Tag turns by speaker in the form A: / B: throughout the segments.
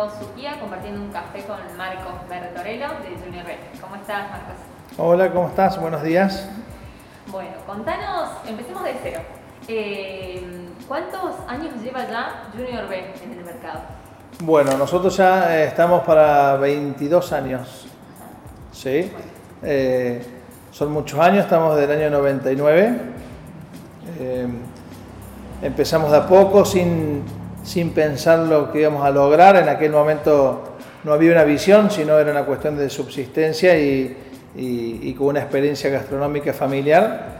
A: Marcos Suquía compartiendo un café con Marcos Bertorello de Junior B. ¿Cómo estás, Marcos?
B: Hola, ¿cómo estás? Buenos días.
A: Bueno, contanos, empecemos de cero. Eh, ¿Cuántos años lleva ya Junior B en el mercado?
B: Bueno, nosotros ya eh, estamos para 22 años. ¿Sí? Eh, son muchos años, estamos del año 99. Eh, empezamos de a poco sin, sin pensar lo que íbamos a lograr. En aquel momento no había una visión, sino era una cuestión de subsistencia y, y- y con una experiencia gastronómica familiar.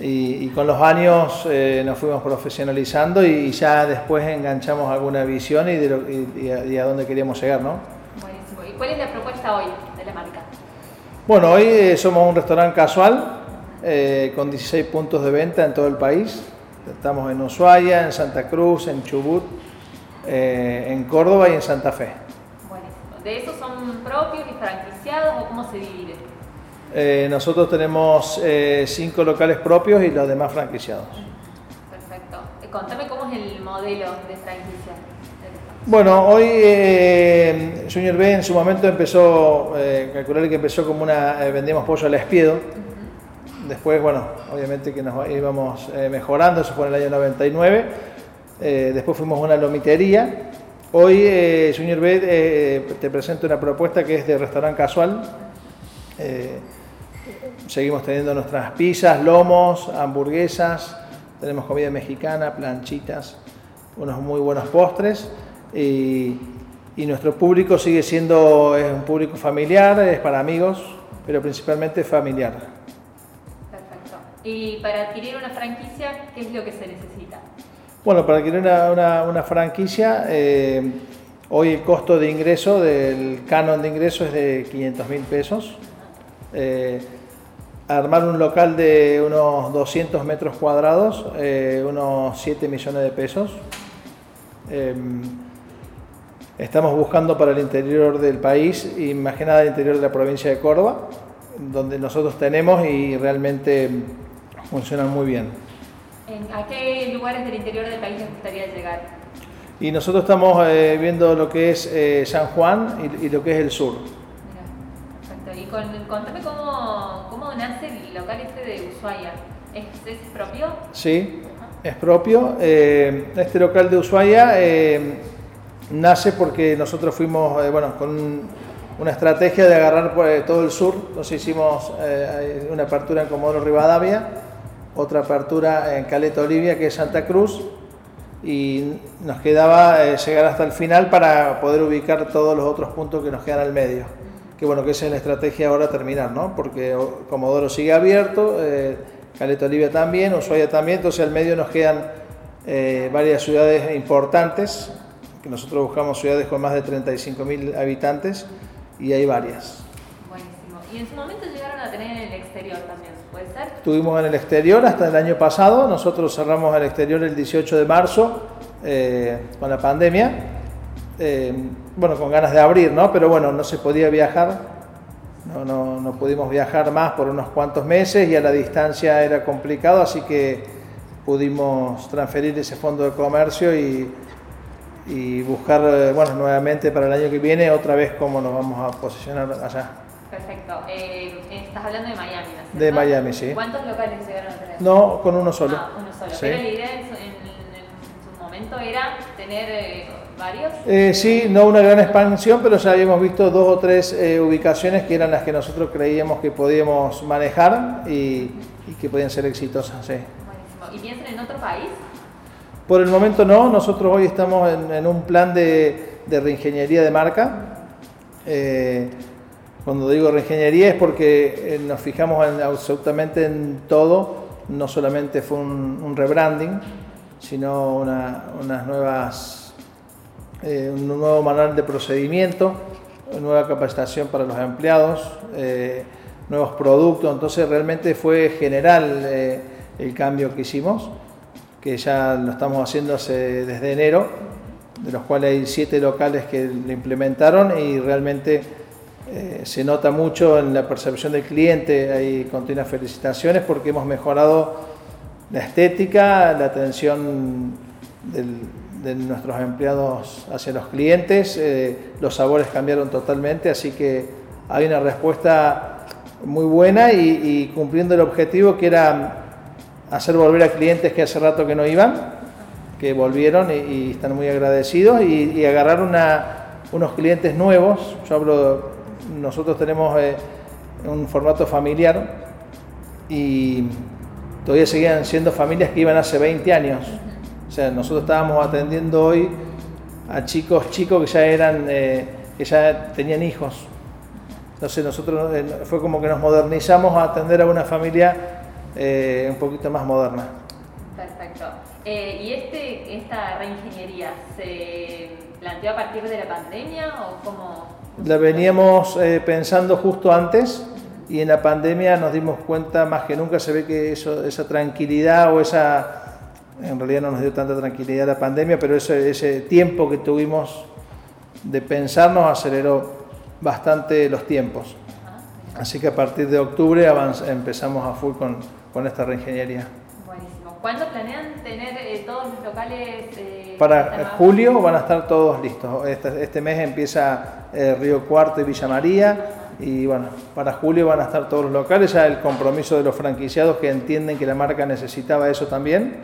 B: Y, y con los años eh, nos fuimos profesionalizando y ya después enganchamos alguna visión y, de lo- a, a dónde queríamos llegar, ¿no?
A: Buenísimo. ¿Y cuál es la propuesta hoy de la marca?
B: Bueno, hoy eh, somos un restaurante casual eh, con 16 puntos de venta en todo el país. Estamos en Ushuaia, en Santa Cruz, en Chubut, eh, en Córdoba y en Santa Fe.
A: Buenísimo. ¿De esos son propios y franquiciados o cómo se divide?
B: Eh, nosotros tenemos eh, cinco locales propios y los demás franquiciados.
A: Perfecto. Contame cómo es el modelo de franquicia.
B: Bueno, hoy Junior B en su momento empezó, calcular que empezó como una, vendíamos pollo al espiedo. Después, bueno, obviamente que nos íbamos eh, mejorando, eso fue en el año 99. Eh, después fuimos a una lomitería. Hoy eh, Junior B te presento una propuesta que es de restaurante casual. Seguimos teniendo nuestras pizzas, lomos, hamburguesas, tenemos comida mexicana, planchitas, unos muy buenos postres y, nuestro público sigue siendo un público familiar, es para amigos, pero principalmente familiar.
A: Y para adquirir una franquicia, ¿qué es lo que se necesita?
B: Bueno, para adquirir una, franquicia, eh, hoy el costo de ingreso del canon de ingreso es de 500 mil pesos. Eh, armar un local de unos 200 metros cuadrados, eh, unos 7 millones de pesos. Eh, estamos buscando para el interior del país y más que nada el interior de la provincia de Córdoba, donde nosotros tenemos y realmente funcionan muy bien.
A: ¿En ¿A qué lugares del interior del país les gustaría llegar?
B: Y nosotros estamos eh, viendo lo que es eh, San Juan y, y lo que es el sur.
A: Mira, perfecto. Y con- contame cómo, cómo nace el local este de Ushuaia. ¿Es, es propio?
B: Sí, es propio. Eh, este local de Ushuaia eh, nace porque nosotros fuimos, eh, bueno, con un- una estrategia de agarrar por, eh, todo el sur. Entonces hicimos eh, una apertura en Comodoro Rivadavia, otra apertura en Caleta Olivia, que es Santa Cruz, y nos quedaba eh, llegar hasta el final para poder ubicar todos los otros puntos que nos quedan al medio. Que bueno, que esa es la estrategia ahora terminar, ¿no? Porque Comodoro sigue abierto, eh, Caleta Olivia también, Ushuaia también, entonces al medio nos quedan eh, varias ciudades importantes, que nosotros buscamos ciudades con más de 35.000 habitantes y hay varias.
A: Buenísimo. Y en su momento llegaron exterior también, ¿puede ser?
B: Estuvimos en el exterior hasta el año pasado, nosotros cerramos el exterior el 18 de marzo eh, con la pandemia, eh, bueno, con ganas de abrir, ¿no? Pero bueno, no se podía viajar, no, no, no pudimos viajar más por unos cuantos meses y a la distancia era complicado, así que pudimos transferir ese fondo de comercio y, y buscar, eh, bueno, nuevamente para el año que viene otra vez cómo nos vamos a posicionar allá.
A: Perfecto. Eh, estás hablando de Miami, ¿no
B: De? Miami, sí.
A: ¿Cuántos locales llegaron a tener?
B: No, con uno solo.
A: Ah, uno solo.
B: Sí.
A: Pero la idea en su, en- en su momento era tener eh, varios.
B: Eh, sí, no una gran expansión, pero ya habíamos visto dos o tres eh, ubicaciones que eran las que nosotros creíamos que podíamos manejar y, y que podían ser exitosas. sí.
A: Buenísimo. ¿Y piensan en otro país?
B: Por el momento no, nosotros hoy estamos en, en un plan de, de reingeniería de marca. Eh, cuando digo reingeniería es porque eh, nos fijamos en- absolutamente en todo, no solamente fue un, rebranding, sino una- unas nuevas, eh, un nuevo manual de procedimiento, nueva capacitación para los empleados, eh, nuevos productos, entonces realmente fue general eh, el cambio que hicimos, que ya lo estamos haciendo desde enero, de los cuales hay siete locales que lo implementaron y realmente eh, se nota mucho en la percepción del cliente, hay continuas felicitaciones porque hemos mejorado la estética, la atención de nuestros empleados hacia los clientes, eh, los sabores cambiaron totalmente, así que hay una respuesta muy buena y, cumpliendo el objetivo que era hacer volver a clientes que hace rato que no iban, que volvieron y, están muy agradecidos y, agarrar unos clientes nuevos. Yo hablo, nosotros tenemos eh, un formato familiar y todavía seguían siendo familias que iban hace 20 años. O sea, nosotros estábamos atendiendo hoy a chicos, chicos que ya eran, eh, que ya tenían hijos. Entonces nosotros eh, fue como que nos modernizamos a atender a una familia un poquito más moderna.
A: Perfecto. ¿Y este, esta reingeniería se planteó a partir de la pandemia o cómo?
B: La veníamos pensando justo antes y en la pandemia nos dimos cuenta más que nunca se ve que eso, esa tranquilidad o esa en realidad no nos dio tanta tranquilidad la pandemia, pero ese, ese tiempo que tuvimos de pensar nos aceleró bastante los tiempos. Así que a partir de octubre empezamos a full con, con, esta reingeniería.
A: ¿Cuándo planean tener eh, todos los locales?
B: Eh, Para julio van a estar todos listos. Este, este mes empieza eh, Río Cuarto y Villa María. Y bueno, para julio van a estar todos los locales. Ya el compromiso de los franquiciados que entienden que la marca necesitaba eso también.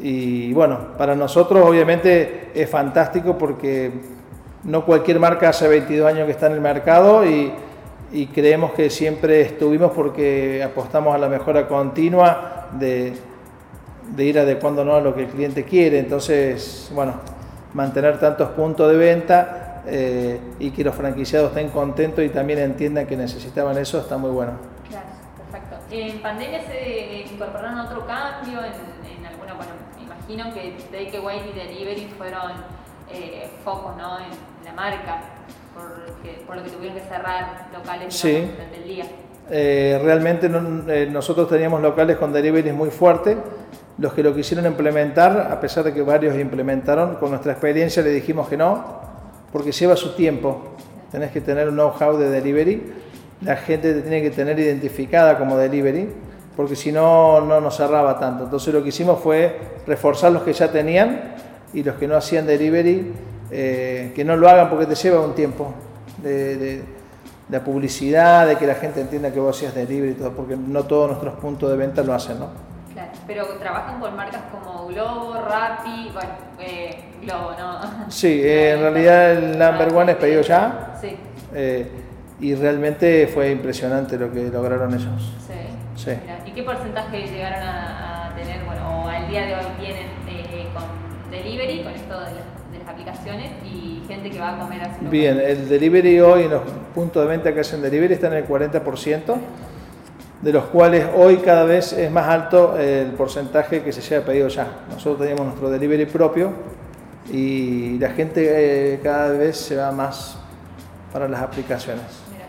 B: Y bueno, para nosotros obviamente es fantástico porque no cualquier marca hace 22 años que está en el mercado y, creemos que siempre estuvimos porque apostamos a la mejora continua de, ir adecuándonos a lo que el cliente quiere. Entonces, bueno, mantener tantos puntos de venta eh, y que los franquiciados estén contentos y también entiendan que necesitaban eso está muy bueno.
A: Claro, perfecto. ¿En pandemia se incorporaron otro cambio en imagino que Takeaway y Delivery fueron eh, focos ¿no? en la marca, por lo que tuvieron que cerrar locales durante el día.
B: Eh, realmente eh, nosotros teníamos locales con delivery muy fuertes. Los que lo quisieron implementar, a pesar de que varios implementaron, con nuestra experiencia le dijimos que no, porque lleva su tiempo. Tenés que tener un know-how de delivery. La gente te tiene que tener identificada como delivery porque si no, no nos cerraba tanto. Entonces lo que hicimos fue reforzar los que ya tenían y los que no hacían delivery, eh, que no lo hagan porque te lleva un tiempo de, de, publicidad, de que la gente entienda que vos hacías delivery y todo, porque no todos nuestros puntos de venta lo hacen, ¿no?
A: Claro, pero trabajan con marcas como Globo, Rappi, bueno, eh, Globo, ¿no?
B: Sí, eh, en realidad el number one es pedido ya. Sí. y realmente fue impresionante lo que lograron ellos.
A: Sí. ¿Y qué porcentaje llegaron a, tener, bueno, o al día de hoy tienen eh, con delivery, con esto de las, aplicaciones y gente que va a comer a su
B: Bien, el delivery hoy en los puntos de venta que hacen delivery están en el 40%, de los cuales hoy cada vez es más alto el porcentaje que se lleva pedido ya. Nosotros teníamos nuestro delivery propio y la gente eh, cada vez se va más para las aplicaciones. Mira,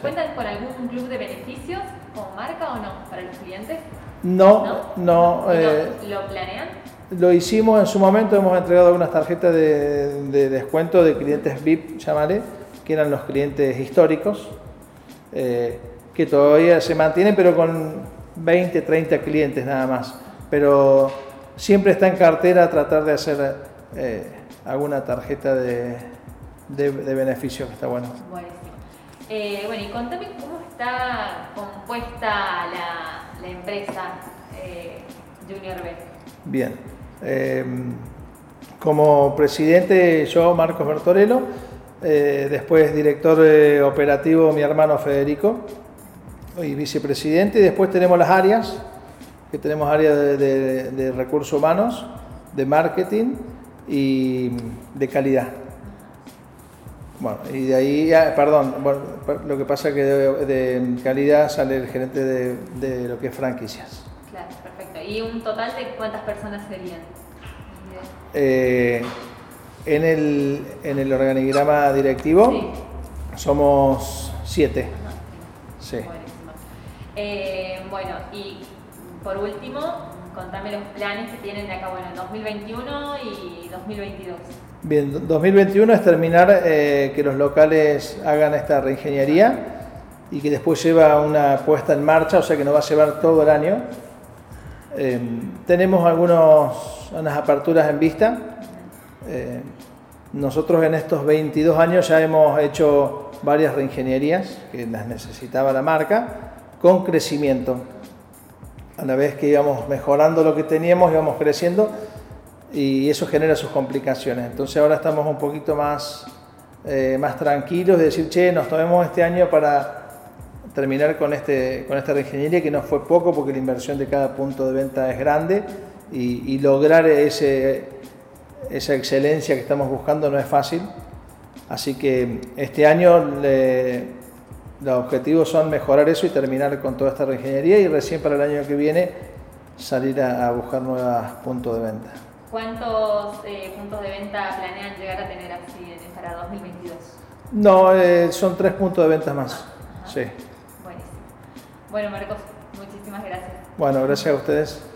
A: ¿Cuentan con algún club de beneficios como marca o no para los clientes?
B: No, no.
A: Eh, ¿Lo planean?
B: Lo hicimos en su momento, hemos entregado algunas tarjetas de, descuento de clientes VIP, llámale, que eran los clientes históricos, eh, que todavía se mantienen, pero con 20, 30 clientes nada más. Pero siempre está en cartera tratar de hacer eh, alguna tarjeta de, de, beneficio, que está bueno.
A: Buenísimo. bueno, y contame cómo está compuesta la, empresa eh, Junior B?
B: Bien. Eh, como presidente, yo, Marcos Bertorello, eh, después director operativo, mi hermano Federico, y vicepresidente, y después tenemos las áreas, que tenemos áreas de recursos humanos, de marketing y de calidad. Bueno, y de ahí, perdón, lo que pasa es que de, calidad sale el gerente de, lo que es franquicias.
A: Claro, perfecto. ¿Y un total de cuántas personas serían?
B: Eh, en, el, en el organigrama directivo somos siete.
A: sí. Eh, bueno, y por último, contame los planes que tienen de acá, bueno, en 2021 y 2022.
B: Bien, 2021 es terminar eh, que los locales hagan esta reingeniería y que después lleva una puesta en marcha, o sea que nos va a llevar todo el año. Eh, tenemos algunos, unas aperturas en vista. Eh, nosotros en estos 22 años ya hemos hecho varias reingenierías que las necesitaba la marca con crecimiento. A la vez que íbamos mejorando lo que teníamos, íbamos creciendo y eso genera sus complicaciones. Entonces ahora estamos un poquito más, eh, más tranquilos de decir, che, nos tomemos este año para terminar con, este, con esta reingeniería que no fue poco porque la inversión de cada punto de venta es grande y, lograr ese, esa excelencia que estamos buscando no es fácil. Así que este año los objetivos son mejorar eso y terminar con toda esta reingeniería y recién para el año que viene salir a, a buscar nuevos puntos de venta.
A: ¿Cuántos eh, puntos de venta planean llegar a tener así para 2022?
B: No, eh, son tres puntos de venta más.
A: Ajá.
B: Sí.
A: Buenísimo. Bueno, Marcos, muchísimas gracias.
B: Bueno, gracias a ustedes.